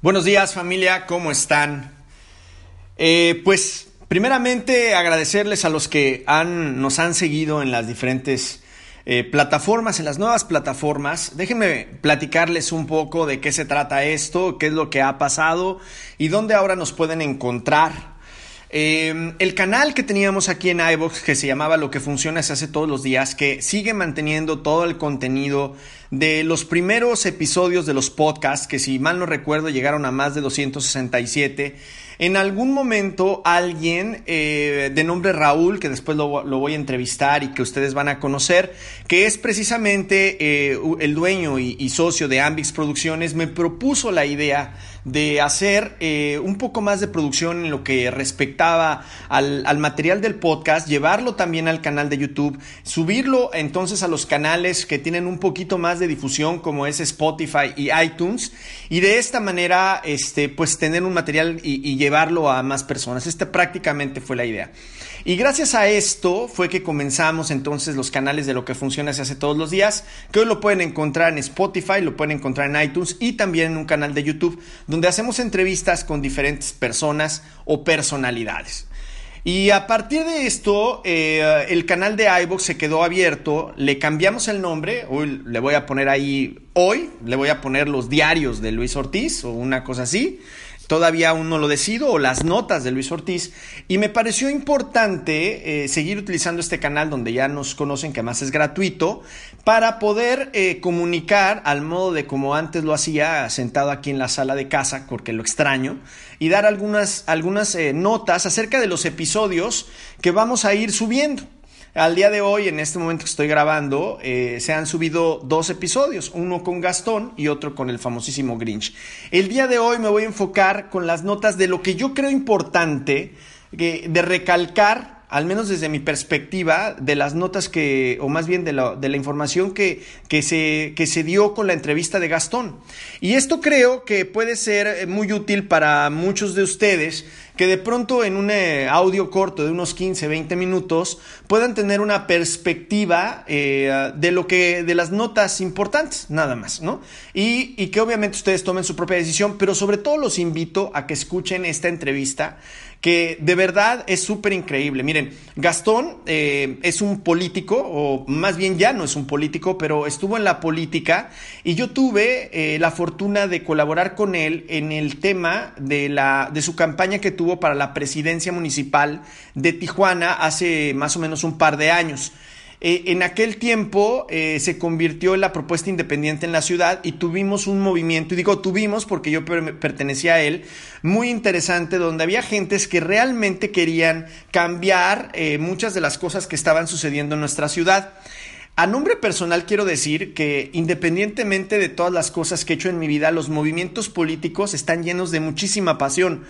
Buenos días familia, ¿cómo están? Eh, pues primeramente agradecerles a los que han, nos han seguido en las diferentes eh, plataformas, en las nuevas plataformas. Déjenme platicarles un poco de qué se trata esto, qué es lo que ha pasado y dónde ahora nos pueden encontrar. Eh, el canal que teníamos aquí en iVox, que se llamaba Lo que funciona se hace todos los días, que sigue manteniendo todo el contenido de los primeros episodios de los podcasts, que si mal no recuerdo llegaron a más de 267. En algún momento alguien eh, de nombre Raúl, que después lo, voy a entrevistar y que ustedes van a conocer, que es precisamente eh, el dueño y, socio de Ambix Producciones, me propuso la idea de hacer eh, un poco más de producción en lo que respectaba al, al, material del podcast, llevarlo también al canal de YouTube, subirlo entonces a los canales que tienen un poquito más de difusión como es Spotify y iTunes y de esta manera este pues tener un material y, llevarlo a más personas. Esta prácticamente fue la idea. Y gracias a esto fue que comenzamos entonces los canales de lo que funciona se hace todos los días, que hoy lo pueden encontrar en Spotify, lo pueden encontrar en iTunes y también en un canal de YouTube hacemos entrevistas con diferentes personas o personalidades. Y a partir de esto, eh, el canal de iVoox se quedó abierto, le cambiamos el nombre, hoy le voy a poner ahí, hoy le voy a poner los diarios de Luis Ortiz o una cosa así, todavía aún no lo decido, o las notas de Luis Ortiz, y me pareció importante eh, seguir utilizando este canal donde ya nos conocen, que además es gratuito, para poder eh, comunicar al modo de como antes lo hacía, sentado aquí en la sala de casa, porque lo extraño, y dar algunas, algunas eh, notas acerca de los episodios que vamos a ir subiendo. Al día de hoy, en este momento que estoy grabando, eh, se han subido dos episodios, uno con Gastón y otro con el famosísimo Grinch. El día de hoy me voy a enfocar con las notas de lo que yo creo importante de recalcar al menos desde mi perspectiva, de las notas que, o más bien de la, de la información que, que, se, que se dio con la entrevista de Gastón. Y esto creo que puede ser eh, muy útil para muchos de ustedes que de pronto en un eh, audio corto de unos 15, 20 minutos puedan tener una perspectiva eh, de lo que, de las notas importantes, nada más, ¿no? Y, y que obviamente ustedes tomen su propia decisión, pero sobre todo los invito a que escuchen esta entrevista que de verdad es súper increíble. Miren, Gastón eh, es un político, o más bien ya no es un político, pero estuvo en la política y yo tuve la fortuna de colaborar con él en el tema de, la, de su campaña que tuvo para la presidencia municipal de Tijuana hace más o menos un par de años. Eh, en aquel tiempo eh, se convirtió en la propuesta independiente en la ciudad y tuvimos un movimiento, y digo tuvimos porque yo pertenecía a él, muy interesante, donde había gentes que realmente querían cambiar eh, muchas de las cosas que estaban sucediendo en nuestra ciudad. A nombre personal quiero decir que independientemente de todas las cosas que he hecho en mi vida, los movimientos políticos están llenos de muchísima pasión.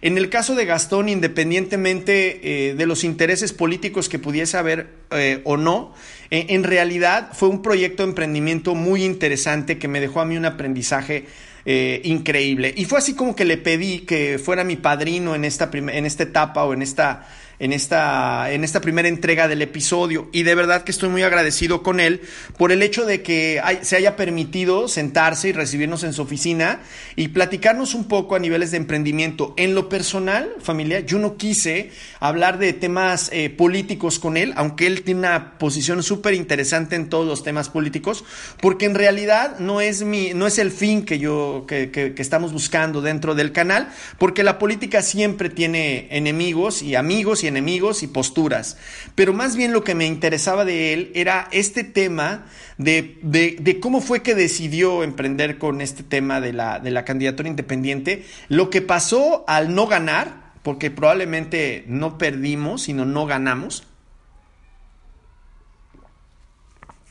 En el caso de Gastón, independientemente eh, de los intereses políticos que pudiese haber eh, o no, eh, en realidad fue un proyecto de emprendimiento muy interesante que me dejó a mí un aprendizaje increíble. Y fue así como que le pedí que fuera mi padrino en esta, en esta etapa o en esta en esta, en esta primera entrega del episodio y de verdad que estoy muy agradecido con él por el hecho de que se haya permitido sentarse y recibirnos en su oficina y platicarnos un poco a niveles de emprendimiento. En lo personal, familia, yo no quise hablar de temas eh, políticos con él, aunque él tiene una posición súper interesante en todos los temas políticos, porque en realidad no es, mi, no es el fin que yo, que, que estamos buscando dentro del canal, porque la política siempre tiene enemigos y amigos y enemigos y posturas. Pero más bien lo que me interesaba de él era este tema de, de, cómo fue que decidió emprender con este tema de la, de la candidatura independiente, lo que pasó al no ganar, porque probablemente no perdimos, sino no ganamos.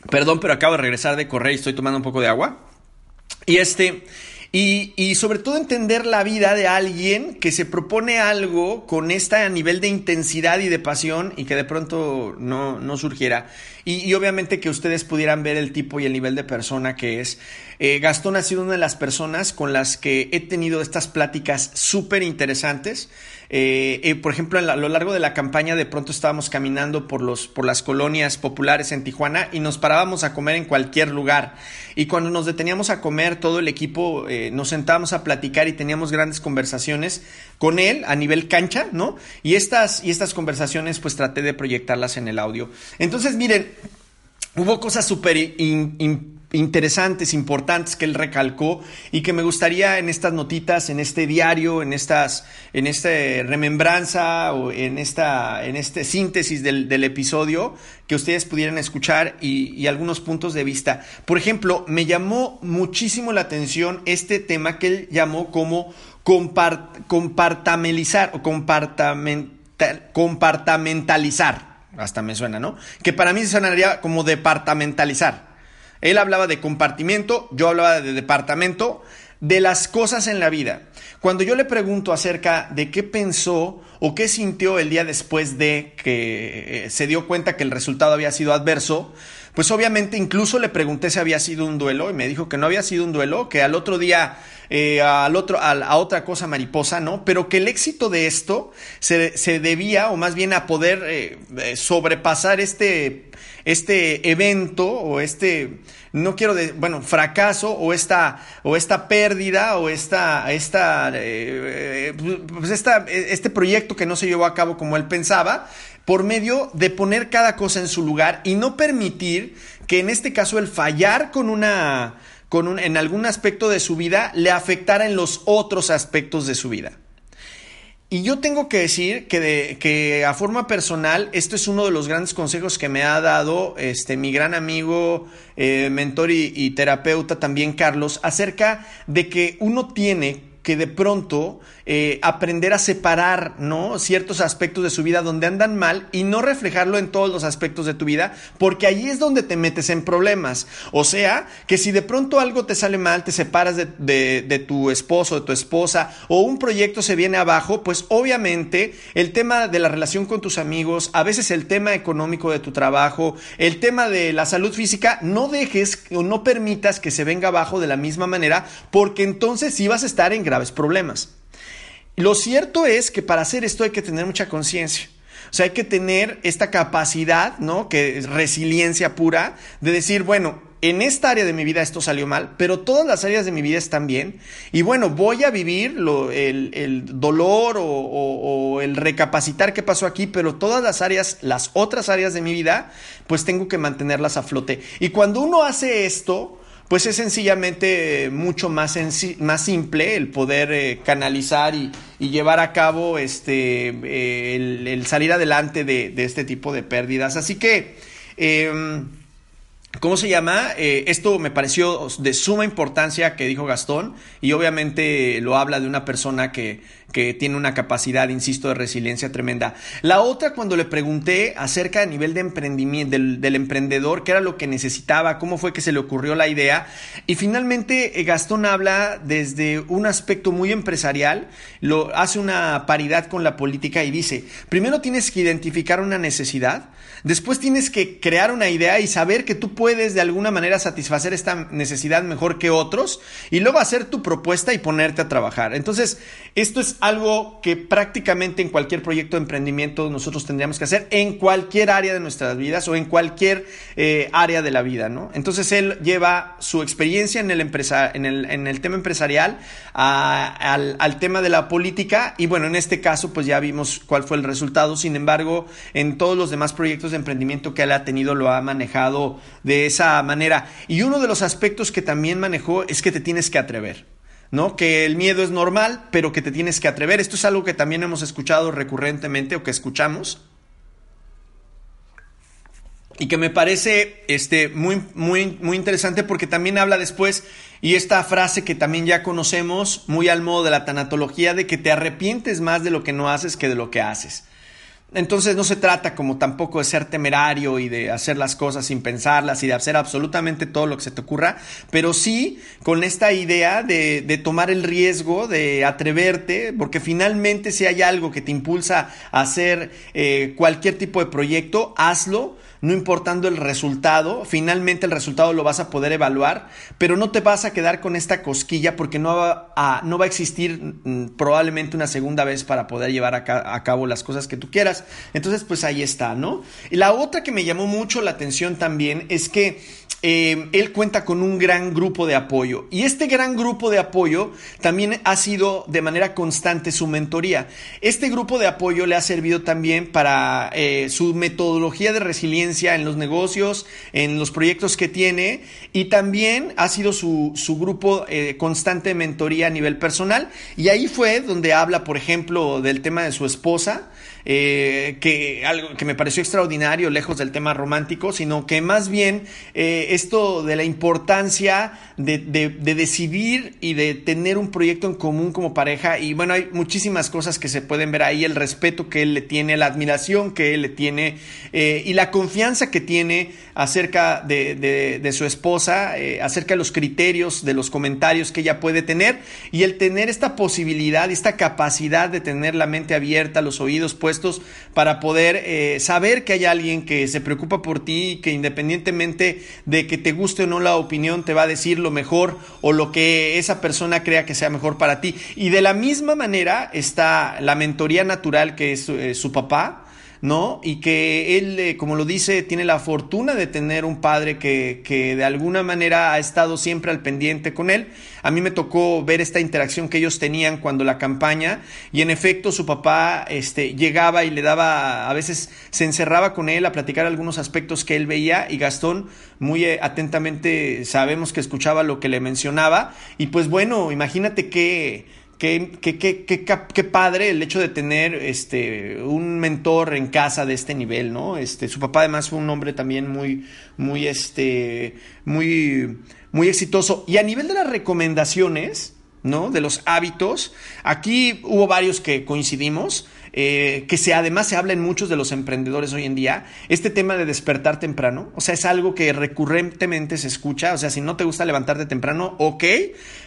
Perdón, pero acabo de regresar de correr y estoy tomando un poco de agua. Y este, y, sobre todo entender la vida de alguien que se propone algo con este nivel de intensidad y de pasión y que de pronto no, no surgiera. y, obviamente que ustedes pudieran ver el tipo y el nivel de persona que es. Eh, Gastón ha sido una de las personas con las que he tenido estas pláticas súper interesantes. Eh, eh, por ejemplo, a lo largo de la campaña de pronto estábamos caminando por, los, por las colonias populares en Tijuana y nos parábamos a comer en cualquier lugar. Y cuando nos deteníamos a comer, todo el equipo nos sentábamos a platicar y teníamos grandes conversaciones con él a nivel cancha, ¿no? Y estas, y estas conversaciones pues traté de proyectarlas en el audio. Entonces, miren, hubo cosas súper interesantes, importantes que él recalcó y que me gustaría en estas notitas, en este diario, en estas, en esta remembranza o en esta, en este síntesis del, episodio que ustedes pudieran escuchar y, algunos puntos de vista. Por ejemplo, me llamó muchísimo la atención este tema que él llamó como compartamelizar o compartamentalizar. Hasta me suena, ¿no? Que para mí sonaría como departamentalizar. Él hablaba de compartimento, yo hablaba de departamento, de las cosas en la vida. Cuando yo le pregunto acerca de qué pensó o qué sintió el día después de que eh, se dio cuenta que el resultado había sido adverso, pues obviamente incluso le pregunté si había sido un duelo y me dijo que no había sido un duelo, que al otro día, eh, al otro, a, otra cosa mariposa, ¿no? Pero que el éxito de esto se, se debía, o más bien a poder eh, sobrepasar este este evento o este, no quiero, de, bueno, fracaso o esta, o esta pérdida o esta, esta, eh, pues esta, este proyecto que no se llevó a cabo como él pensaba, por medio de poner cada cosa en su lugar y no permitir que en este caso el fallar con una, con un, en algún aspecto de su vida le afectara en los otros aspectos de su vida. Y yo tengo que decir que, de, que a forma personal, esto es uno de los grandes consejos que me ha dado este, mi gran amigo, eh, mentor y terapeuta también, Carlos, acerca de que uno tiene que de pronto eh, aprender a separar ¿no? ciertos aspectos de su vida donde andan mal y no reflejarlo en todos los aspectos de tu vida, porque ahí es donde te metes en problemas. O sea, que si de pronto algo te sale mal, te separas de, de tu esposo, de tu esposa, o un proyecto se viene abajo, pues obviamente el tema de la relación con tus amigos, a veces el tema económico de tu trabajo, el tema de la salud física, no dejes o no permitas que se venga abajo de la misma manera, porque entonces sí vas a estar en graves problemas. Lo cierto es que para hacer esto hay que tener mucha conciencia. O sea, hay que tener esta capacidad, ¿no? Que es resiliencia pura, de decir, bueno, en esta área de mi vida esto salió mal, pero todas las áreas de mi vida están bien. Y bueno, voy a vivir el, dolor o, o, el recapacitar qué pasó aquí, pero todas las áreas, las otras áreas de mi vida, pues tengo que mantenerlas a flote. Y cuando uno hace esto, pues es sencillamente mucho más, más simple el poder eh, canalizar y, llevar a cabo este, eh, el, salir adelante de, este tipo de pérdidas. Así que... ¿Cómo se llama? Eh, esto me pareció de suma importancia que dijo Gastón y obviamente lo habla de una persona que, que tiene una capacidad, insisto, de resiliencia tremenda. La otra, cuando le pregunté acerca del nivel de emprendimiento del, emprendedor, qué era lo que necesitaba, cómo fue que se le ocurrió la idea, y finalmente eh, Gastón habla desde un aspecto muy empresarial, lo hace una paridad con la política y dice, primero tienes que identificar una necesidad, después tienes que crear una idea y saber que tú puedes de alguna manera satisfacer esta necesidad mejor que otros, y luego hacer tu propuesta y ponerte a trabajar. Entonces, esto es algo que prácticamente en cualquier proyecto de emprendimiento nosotros tendríamos que hacer en cualquier área de nuestras vidas o en cualquier eh, área de la vida, ¿no? Entonces él lleva su experiencia en el, empresa, en el, en el tema empresarial al, al, tema de la política y bueno, en este caso pues ya vimos cuál fue el resultado, sin embargo, en todos los demás proyectos de emprendimiento que él ha tenido lo ha manejado de esa manera. Y uno de los aspectos que también manejó es que te tienes que atrever. ¿no? Que el miedo es normal, pero que te tienes que atrever. Esto es algo que también hemos escuchado recurrentemente o que escuchamos. Y que me parece este, muy, muy, muy interesante porque también habla después, y esta frase que también ya conocemos, muy al modo de la tanatología, de que te arrepientes más de lo que no haces que de lo que haces. Entonces no se trata como tampoco de ser temerario y de hacer las cosas sin pensarlas y de hacer absolutamente todo lo que se te ocurra, pero sí con esta idea de, de tomar el riesgo, de atreverte, porque finalmente si hay algo que te impulsa a hacer eh, cualquier tipo de proyecto, hazlo no importando el resultado, finalmente el resultado lo vas a poder evaluar, pero no te vas a quedar con esta cosquilla porque no va a, no va a existir mm, probablemente una segunda vez para poder llevar a, cabo las cosas que tú quieras. Entonces, pues ahí está, ¿no? Y la otra que me llamó mucho la atención también es que eh, él cuenta con un gran grupo de apoyo y este gran grupo de apoyo también ha sido de manera constante su mentoría. Este grupo de apoyo le ha servido también para eh, su metodología de resiliencia en los negocios, en los proyectos que tiene y también ha sido su, grupo eh, constante de mentoría a nivel personal y ahí fue donde habla, por ejemplo, del tema de su esposa. Eh, que algo que me pareció extraordinario, lejos del tema romántico, sino que más bien eh, esto de la importancia de, decidir y de tener un proyecto en común como pareja. Y bueno, hay muchísimas cosas que se pueden ver ahí, el respeto que él le tiene, la admiración que él le tiene eh, y la confianza que tiene acerca de, su esposa, acerca de los criterios, de los comentarios que ella puede tener y el tener esta posibilidad, esta capacidad de tener la mente abierta, los oídos pues para poder eh, saber que hay alguien que se preocupa por ti y que independientemente de que te guste o no la opinión, te va a decir lo mejor o lo que esa persona crea que sea mejor para ti. Y de la misma manera está la mentoría natural que es eh, su papá, ¿no? Y que él, eh, como lo dice, tiene la fortuna de tener un padre que, que, de alguna manera ha estado siempre al pendiente con él. A mí me tocó ver esta interacción que ellos tenían cuando la campaña y en efecto su papá este, llegaba y le daba, a veces se encerraba con él a platicar algunos aspectos que él veía y Gastón muy eh, atentamente sabemos que escuchaba lo que le mencionaba y pues bueno, imagínate que Qué, qué, qué, qué, padre el hecho de tener este, un mentor en casa de este nivel, ¿no? Este, su papá además fue un hombre también muy, muy, este, muy, muy exitoso. Y a nivel de las recomendaciones, ¿no? De los hábitos, aquí hubo varios que coincidimos. Eh, que se, además se habla en muchos de los emprendedores hoy en día, este tema de despertar temprano, o sea, es algo que recurrentemente se escucha, o sea, si no te gusta levantarte temprano, ok,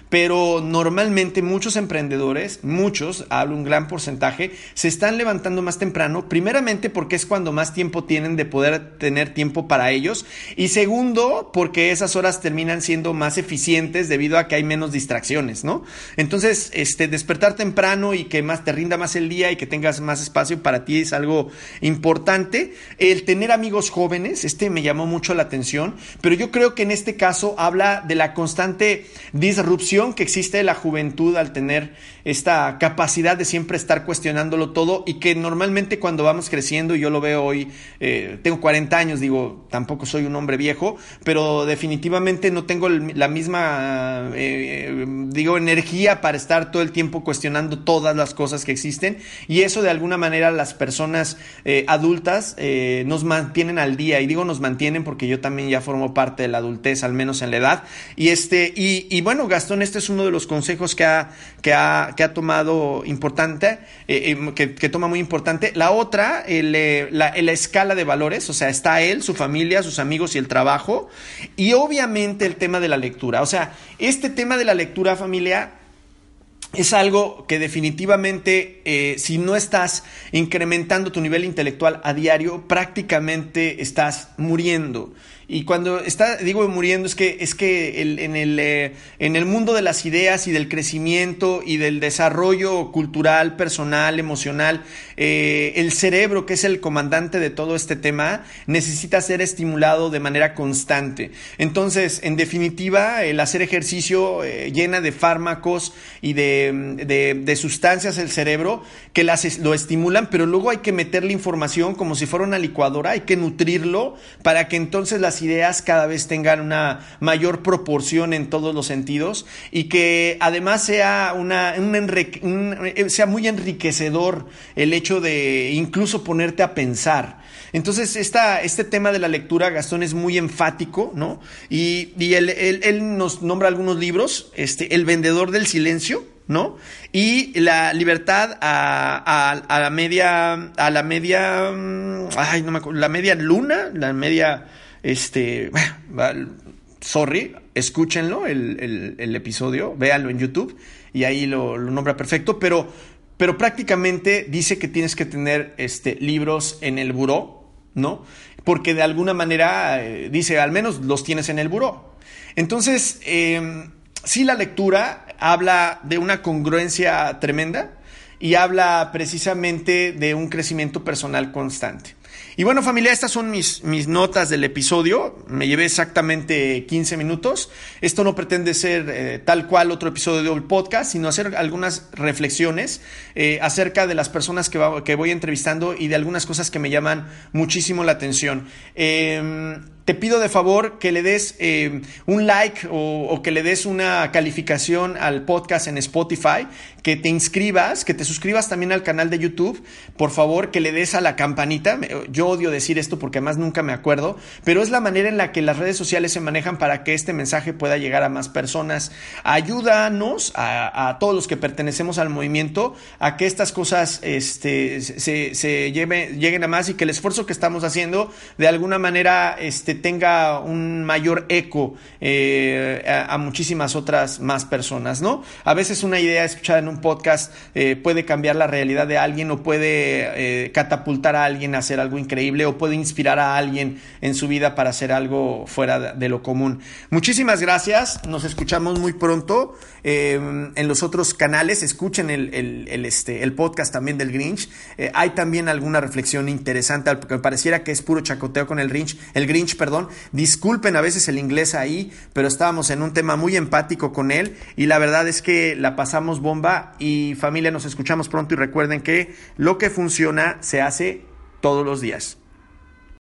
pero normalmente muchos emprendedores, muchos, hablo un gran porcentaje, se están levantando más temprano, primeramente porque es cuando más tiempo tienen de poder tener tiempo para ellos y segundo porque esas horas terminan siendo más eficientes debido a que hay menos distracciones, ¿no? Entonces, este despertar temprano y que más te rinda más el día y que tengas más espacio para ti es algo importante. El tener amigos jóvenes, este me llamó mucho la atención, pero yo creo que en este caso habla de la constante disrupción que existe de la juventud al tener esta capacidad de siempre estar cuestionándolo todo y que normalmente cuando vamos creciendo, yo lo veo hoy, eh, tengo 40 años, digo, tampoco soy un hombre viejo, pero definitivamente no tengo la misma, eh, digo, energía para estar todo el tiempo cuestionando todas las cosas que existen y eso de alguna manera las personas eh, adultas eh, nos mantienen al día. Y digo nos mantienen porque yo también ya formo parte de la adultez, al menos en la edad. Y, este, y, bueno, Gastón, este es uno de los consejos que ha, que ha, que ha tomado importante, eh, que, toma muy importante. La otra, la, la escala de valores, o sea, está él, su familia, sus amigos y el trabajo. Y obviamente el tema de la lectura. O sea, este tema de la lectura familia es algo que definitivamente, eh, si no estás incrementando tu nivel intelectual a diario, prácticamente estás muriendo. Y cuando está, digo muriendo, es que, es que en, el, eh, en el mundo de las ideas y del crecimiento y del desarrollo cultural, personal, emocional, eh, el cerebro, que es el comandante de todo este tema, necesita ser estimulado de manera constante. Entonces, en definitiva, el hacer ejercicio eh, llena de fármacos y de, de, sustancias el cerebro que las, lo estimulan, pero luego hay que meterle información como si fuera una licuadora, hay que nutrirlo para que entonces las ideas cada vez tengan una mayor proporción en todos los sentidos y que además sea, una, eh, sea muy enriquecedor el hecho de incluso ponerte a pensar. Entonces, esta, este tema de la lectura, Gastón, es muy enfático, ¿no? Y, él, nos nombra algunos libros, este, El vendedor del silencio, ¿no? Y la libertad a, a, la media, a la media, mm, ay, no me acuerdo, la media luna, la media este, sorry, escúchenlo, el, episodio, véanlo en YouTube y ahí lo, nombra perfecto, pero, pero prácticamente dice que tienes que tener este, libros en el buró, ¿no? Porque de alguna manera eh, dice, al menos los tienes en el buró. Entonces, eh, sí la lectura habla de una congruencia tremenda y habla precisamente de un crecimiento personal constante. Y bueno familia, estas son mis, mis notas del episodio. Me llevé exactamente 15 minutos. Esto no pretende ser eh, tal cual otro episodio del podcast, sino hacer algunas reflexiones eh, acerca de las personas que, voy entrevistando y de algunas cosas que me llaman muchísimo la atención. Eh, te pido de favor que le des eh, un like o, que le des una calificación al podcast en Spotify, que te inscribas, que te suscribas también al canal de YouTube, por favor, que le des a la campanita. Yo odio decir esto porque además nunca me acuerdo, pero es la manera en la que las redes sociales se manejan para que este mensaje pueda llegar a más personas. Ayúdanos a, todos los que pertenecemos al movimiento a que estas cosas este, se, se lleguen a más y que el esfuerzo que estamos haciendo de alguna manera este, tenga un mayor eco eh, a, muchísimas otras más personas, ¿no? A veces una idea escuchada en un podcast eh, puede cambiar la realidad de alguien o puede eh, catapultar a alguien a hacer algo increíble o puede inspirar a alguien en su vida para hacer algo fuera de lo común. Muchísimas gracias, nos escuchamos muy pronto en los otros canales, escuchen el, este, el podcast también del Grinch. hay también alguna reflexión interesante, porque me pareciera que es puro chacoteo con el Grinch, el Grinch, perdón. Disculpen a veces el inglés ahí, pero estábamos en un tema muy empático con él y la verdad es que la pasamos bomba y familia nos escuchamos pronto y recuerden que lo que funciona se hace todos los días.